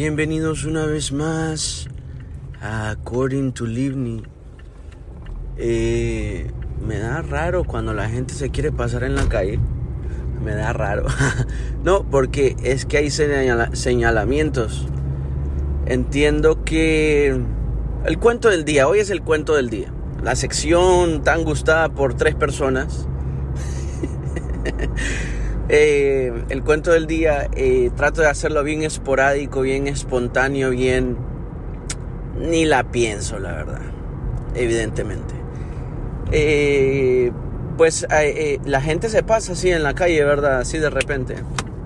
Bienvenidos una vez más a According to Livni. Eh, me da raro cuando la gente se quiere pasar en la calle. Me da raro. no, porque es que hay señalamientos. Entiendo que el cuento del día, hoy es el cuento del día. La sección tan gustada por tres personas. Eh, el cuento del día eh, trato de hacerlo bien esporádico, bien espontáneo, bien... Ni la pienso, la verdad, evidentemente. Eh, pues la gente se pasa así en la calle, ¿verdad? Así de repente.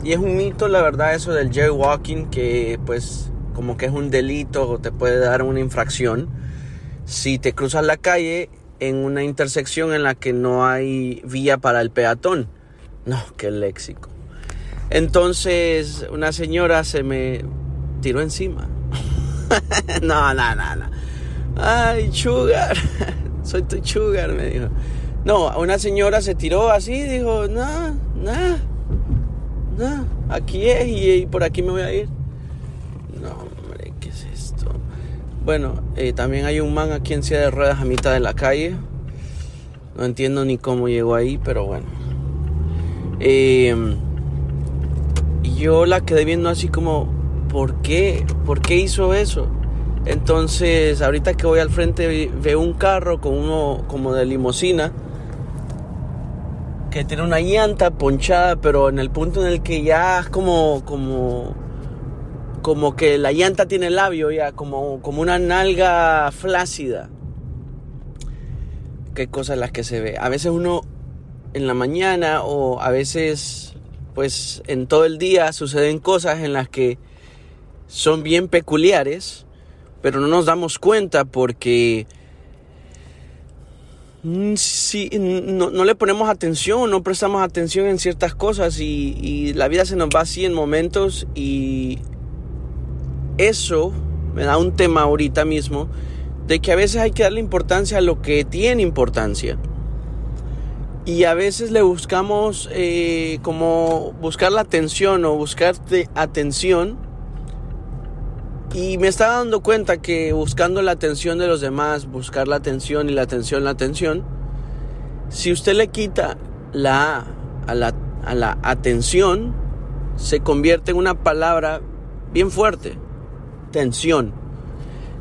Y es un mito, la verdad, eso del jaywalking, que pues como que es un delito o te puede dar una infracción si te cruzas la calle en una intersección en la que no hay vía para el peatón. No, qué léxico. Entonces una señora se me tiró encima. no, no, no, no. Ay, sugar. Soy tu sugar, me dijo. No, una señora se tiró así, dijo, no, no, no, aquí es y, por aquí me voy a ir. No, hombre, ¿qué es esto? Bueno, eh, también hay un man aquí en silla de ruedas a mitad de la calle. No entiendo ni cómo llegó ahí, pero bueno. Eh, yo la quedé viendo así como, ¿por qué? ¿Por qué hizo eso? Entonces, ahorita que voy al frente veo un carro con uno como de limosina que tiene una llanta ponchada, pero en el punto en el que ya es como como como que la llanta tiene labio ya, como como una nalga flácida. Qué cosas las que se ve. A veces uno en la mañana o a veces pues en todo el día suceden cosas en las que son bien peculiares, pero no nos damos cuenta porque si, no, le ponemos atención, no prestamos atención en ciertas cosas y la vida se nos va así en momentos y eso me da un tema ahorita mismo de que a veces hay que darle importancia a lo que tiene importancia y a veces le buscamos eh, como buscar la atención o buscar atención y me estaba dando cuenta que buscando la atención de los demás, buscar la atención y la atención, la atención, si usted le quita la A a la, a la atención, se convierte en una palabra bien fuerte, tensión.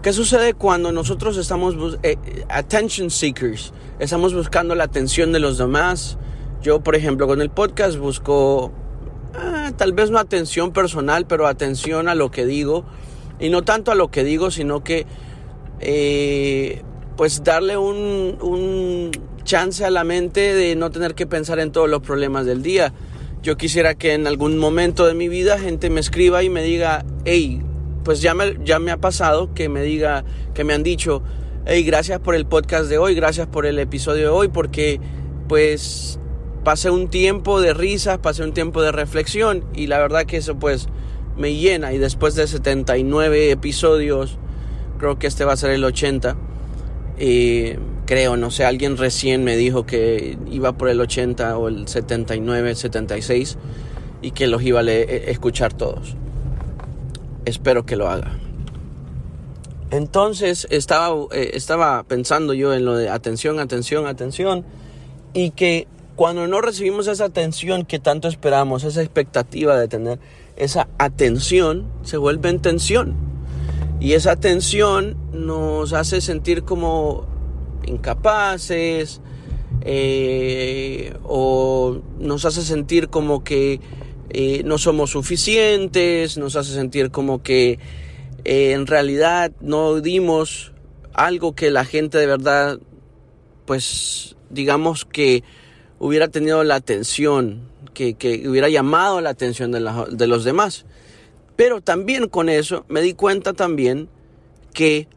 ¿Qué sucede cuando nosotros estamos eh, attention seekers? Estamos buscando la atención de los demás. Yo, por ejemplo, con el podcast busco ah, tal vez no atención personal, pero atención a lo que digo. Y no tanto a lo que digo, sino que eh, pues darle un, un chance a la mente de no tener que pensar en todos los problemas del día. Yo quisiera que en algún momento de mi vida gente me escriba y me diga, hey, pues ya me, ya me ha pasado que me diga, que me han dicho, hey, gracias por el podcast de hoy, gracias por el episodio de hoy, porque pues pasé un tiempo de risas, pasé un tiempo de reflexión y la verdad que eso pues me llena. Y después de 79 episodios, creo que este va a ser el 80, eh, creo, no sé, alguien recién me dijo que iba por el 80 o el 79, 76 y que los iba a e, escuchar todos espero que lo haga. Entonces estaba, eh, estaba pensando yo en lo de atención, atención, atención, y que cuando no recibimos esa atención que tanto esperamos, esa expectativa de tener esa atención, se vuelve en tensión. Y esa tensión nos hace sentir como incapaces, eh, o nos hace sentir como que no somos suficientes, nos hace sentir como que eh, en realidad no dimos algo que la gente de verdad, pues digamos que hubiera tenido la atención, que, hubiera llamado la atención de, de los demás. Pero también con eso me di cuenta también que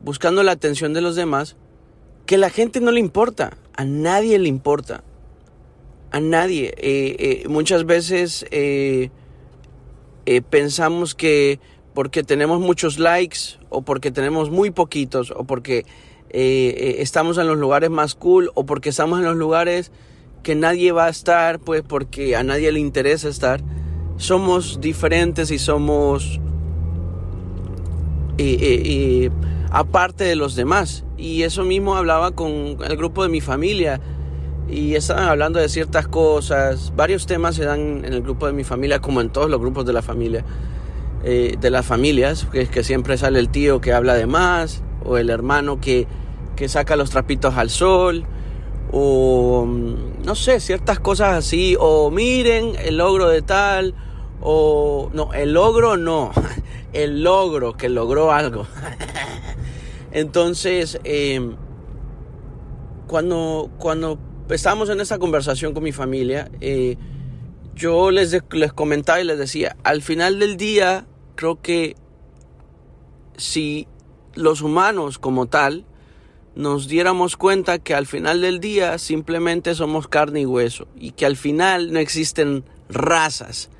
buscando la atención de los demás, que la gente no le importa, a nadie le importa a nadie. Eh, eh, muchas veces eh, pensamos que porque tenemos muchos likes o porque tenemos muy poquitos o porque estamos en los lugares más cool o porque estamos en los lugares que nadie va a estar, pues porque a nadie le interesa estar, somos diferentes y somos aparte de los demás. Y eso mismo hablaba con el grupo de mi familia y estaban hablando de ciertas cosas. Varios temas se dan en el grupo de mi familia, como en todos los grupos de la familia, eh, de las familias, que, que siempre sale el tío que habla de más, o el hermano que, que saca los trapitos al sol, o mm, no sé, ciertas cosas así, o miren el logro de tal, o no, el logro no, el logro que logró algo. Entonces, em, cuando, cuando estábamos en esa conversación con mi familia, eh, yo les, les comentaba y les decía, al final del día, creo que si los humanos como tal nos diéramos cuenta que al final del día simplemente somos carne y hueso y que al final no existen razas.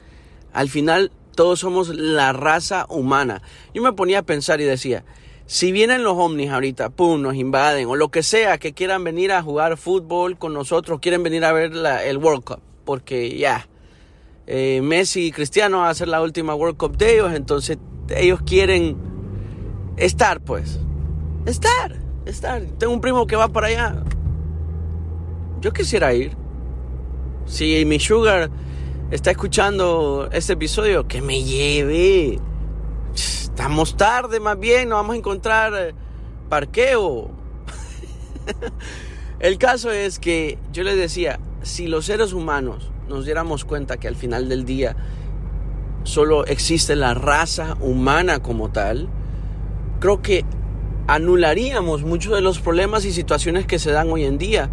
Al final todos somos la raza humana. Yo me ponía a pensar y decía, si vienen los ovnis ahorita, pum, nos invaden, o lo que sea, que quieran venir a jugar fútbol con nosotros, quieren venir a ver el World Cup, porque ya, eh, Messi y Cristiano van a hacer la última World Cup de ellos, entonces ellos quieren estar, pues, estar, estar. Tengo un primo que va para allá. Yo quisiera ir. Si mi sugar está escuchando este episodio, que me lleve. Estamos tarde más bien, nos vamos a encontrar eh, parqueo. El caso es que yo les decía, si los seres humanos nos diéramos cuenta que al final del día solo existe la raza humana como tal, creo que anularíamos muchos de los problemas y situaciones que se dan hoy en día,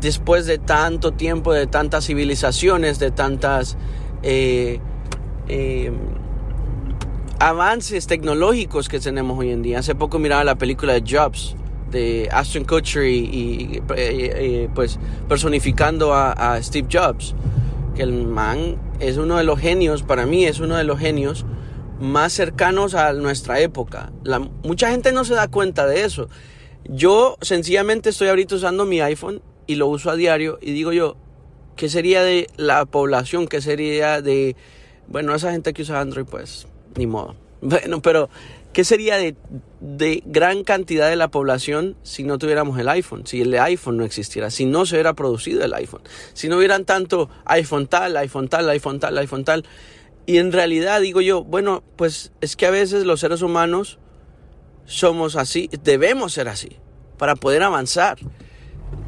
después de tanto tiempo, de tantas civilizaciones, de tantas... Eh, eh, avances tecnológicos que tenemos hoy en día. Hace poco miraba la película de Jobs de Aston Kutcher y, eh, eh, pues personificando a, Steve Jobs, que el man es uno de los genios, para mí es uno de los genios más cercanos a nuestra época. Mucha gente no se da cuenta de eso. Yo sencillamente estoy ahorita usando mi iPhone y lo uso a diario y digo yo, ¿qué sería de la población? ¿Qué sería de, bueno, esa gente que usa Android? Pues ni modo. Bueno, pero ¿qué sería de, gran cantidad de la población si no tuviéramos el iPhone? Si el iPhone no existiera, si no se hubiera producido el iPhone, si no hubieran tanto iPhone tal, iPhone tal, iPhone tal, iPhone tal. Y en realidad digo yo, bueno, pues es que a veces los seres humanos somos así, debemos ser así, para poder avanzar.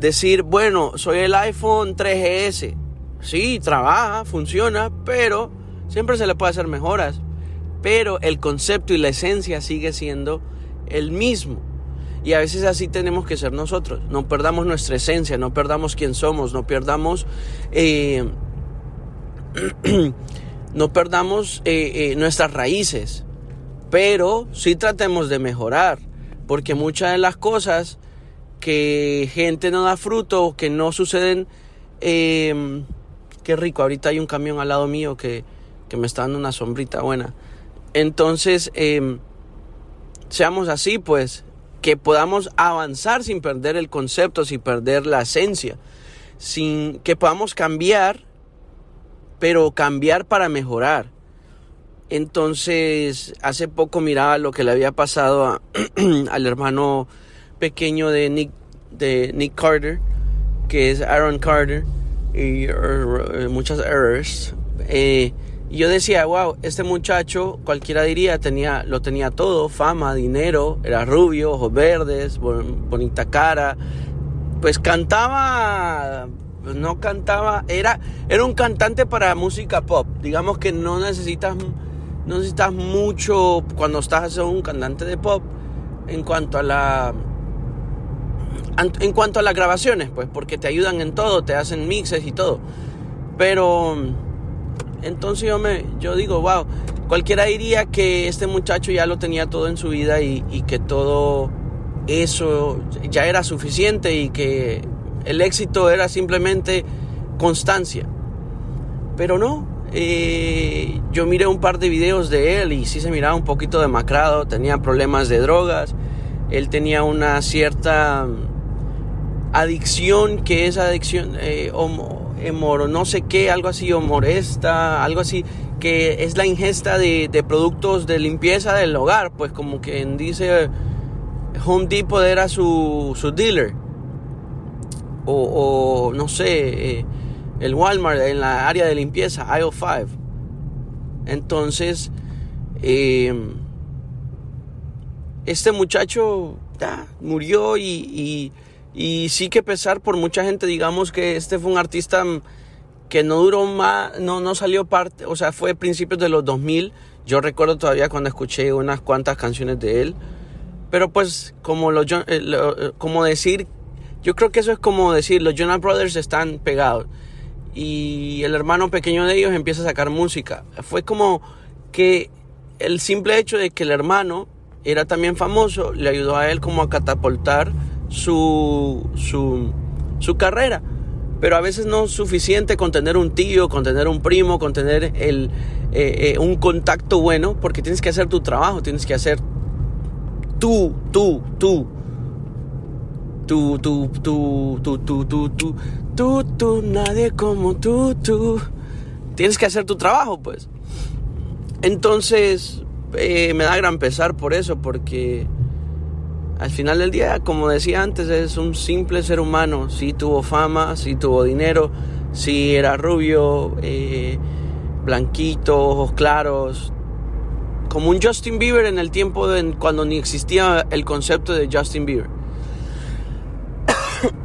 Decir, bueno, soy el iPhone 3GS. Sí, trabaja, funciona, pero siempre se le puede hacer mejoras pero el concepto y la esencia sigue siendo el mismo. Y a veces así tenemos que ser nosotros. No perdamos nuestra esencia, no perdamos quién somos, no perdamos, eh, no perdamos eh, eh, nuestras raíces. Pero sí tratemos de mejorar, porque muchas de las cosas que gente no da fruto, que no suceden, qué rico, ahorita hay un camión al lado mío que, que me está dando una sombrita buena. Entonces, em, seamos así, pues, que podamos avanzar sin perder el concepto, sin perder la esencia, sin que podamos cambiar, pero cambiar para mejorar. Entonces, hace poco miraba lo que le había pasado al hermano pequeño de Nick, de Nick Carter, que es Aaron Carter, y er, muchas errors. Eh, y yo decía, wow, este muchacho, cualquiera diría, tenía, lo tenía todo, fama, dinero, era rubio, ojos verdes, bonita cara. Pues cantaba, no cantaba, era, era un cantante para música pop. Digamos que no necesitas, no necesitas mucho cuando estás un cantante de pop en cuanto a la en cuanto a las grabaciones, pues, porque te ayudan en todo, te hacen mixes y todo. Pero entonces yo, me, yo digo, wow, cualquiera diría que este muchacho ya lo tenía todo en su vida y, que todo eso ya era suficiente y que el éxito era simplemente constancia. Pero no, eh, yo miré un par de videos de él y sí se miraba un poquito demacrado, tenía problemas de drogas, él tenía una cierta adicción que es adicción, eh, no sé qué, algo así, o molesta, algo así, que es la ingesta de, productos de limpieza del hogar, pues como quien dice Home Depot era su, su dealer. O, no sé, eh, el Walmart en la área de limpieza, aisle 5. Entonces, eh, este muchacho murió y, sí que pesar por mucha gente, digamos que este fue un artista que no duró más, no, no salió parte, o sea, fue principios de los 2000. Yo recuerdo todavía cuando escuché unas cuantas canciones de él. Pero pues, como, lo, eh, eh, como decir, yo creo que eso es como decir, los Jonas Brothers están pegados. Y el hermano pequeño de ellos empieza a sacar música. Fue como que el simple hecho de que el hermano era también famoso le ayudó a él como a catapultar su, su, su carrera pero a veces no es suficiente con tener un tío, con tener un primo, con tener el, eh, eh, un contacto bueno, porque tienes que hacer tu trabajo, tienes que hacer tú, tú, tú. Tú, tú, tú, tú, tú, tú, tú, nadie como tú, tú. Tienes que hacer tu trabajo, pues. Entonces, eh, me da gran pesar por eso, porque al final del día, como decía antes, es un simple ser humano. Sí tuvo fama, sí tuvo dinero, sí era rubio, eh, blanquito, ojos claros. Como un Justin Bieber en el tiempo de cuando ni existía el concepto de Justin Bieber.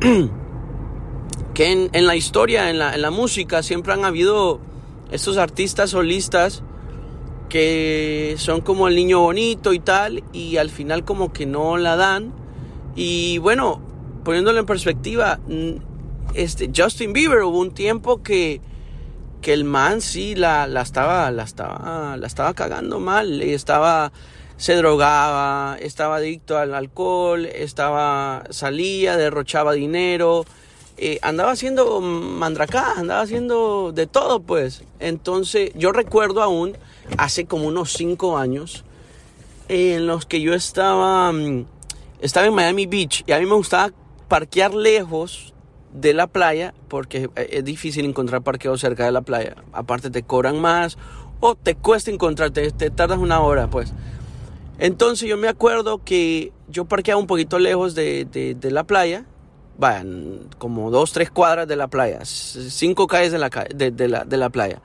que en, la historia, en la, en la música, siempre han habido estos artistas solistas que son como el niño bonito y tal, y al final como que no la dan. Y bueno, poniéndolo en perspectiva, este, Justin Bieber hubo un tiempo que, que el man sí la, la, estaba, la, estaba, la estaba cagando mal, estaba, se drogaba, estaba adicto al alcohol, estaba, salía, derrochaba dinero, eh, andaba haciendo mandracá, andaba haciendo de todo pues. Entonces yo recuerdo aún hace como unos cinco años en los que yo estaba, mm, estaba en Miami Beach y a mí me gustaba parquear lejos de la playa porque es difícil encontrar parqueo cerca de la playa. Aparte te cobran más o te cuesta encontrarte, te tardas una hora pues. Entonces yo me acuerdo que yo parqueaba un poquito lejos de, de, la playa, vayan, como dos, tres cuadras de la playa, cinco calles de la, de, de la playa.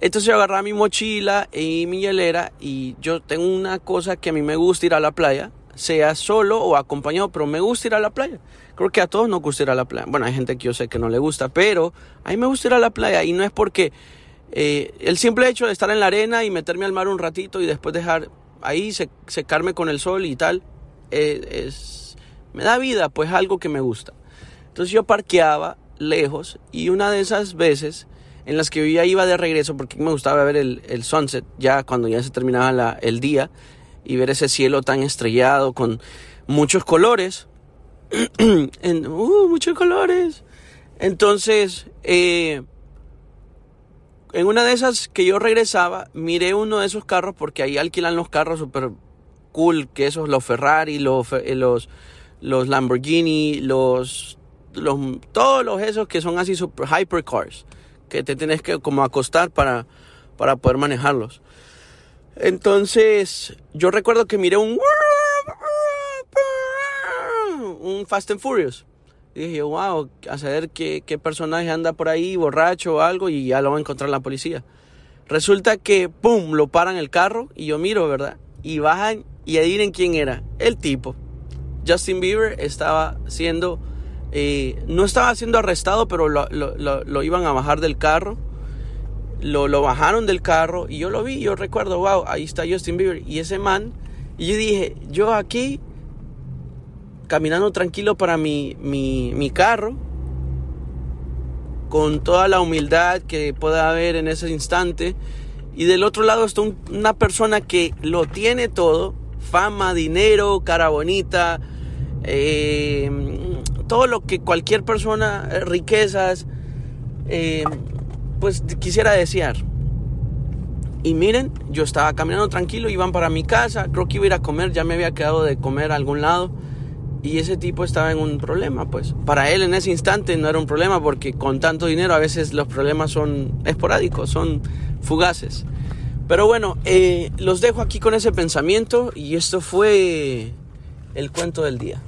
Entonces yo agarraba mi mochila y mi hielera y yo tengo una cosa que a mí me gusta ir a la playa, sea solo o acompañado, pero me gusta ir a la playa. Creo que a todos nos gusta ir a la playa. Bueno, hay gente que yo sé que no le gusta, pero a mí me gusta ir a la playa y no es porque eh, el simple hecho de estar en la arena y meterme al mar un ratito y después dejar ahí secarme con el sol y tal, eh, es, me da vida, pues algo que me gusta. Entonces yo parqueaba lejos y una de esas veces en las que yo ya iba de regreso porque me gustaba ver el, sunset, ya cuando ya se terminaba el día y ver ese cielo tan estrellado con muchos colores. uh, muchos colores. Entonces, eh, en una de esas que yo regresaba, miré uno de esos carros porque ahí alquilan los carros super cool, que esos, los Ferrari, los, eh, los Lamborghini, los, los, todos los esos que son así super hypercars que te tienes que como acostar para, para poder manejarlos. Entonces, yo recuerdo que miré un un Fast and Furious. Y dije, wow, a saber qué, qué personaje anda por ahí, borracho o algo, y ya lo va a encontrar la policía. Resulta que, ¡pum!, lo paran el carro y yo miro, ¿verdad? Y bajan y adivinen quién era. El tipo. Justin Bieber estaba siendo no estaba siendo arrestado, pero lo, iban a bajar del carro. Lo, lo, bajaron del carro y yo lo vi, yo recuerdo, wow, ahí está Justin Bieber y ese man. Y yo dije, yo aquí, caminando tranquilo para mi, mi, mi carro, con toda la humildad que pueda haber en ese instante. Y del otro lado está una persona que lo tiene todo, fama, dinero, cara bonita, eh, todo lo que cualquier persona, eh, riquezas, eh, pues quisiera desear. Y miren, yo estaba caminando tranquilo, iban para mi casa, creo que iba a ir a comer, ya me había quedado de comer a algún lado. Y ese tipo estaba en un problema, pues. Para él en ese instante no era un problema porque con tanto dinero a veces los problemas son esporádicos, son fugaces. Pero bueno, eh, los dejo aquí con ese pensamiento y esto fue el cuento del día.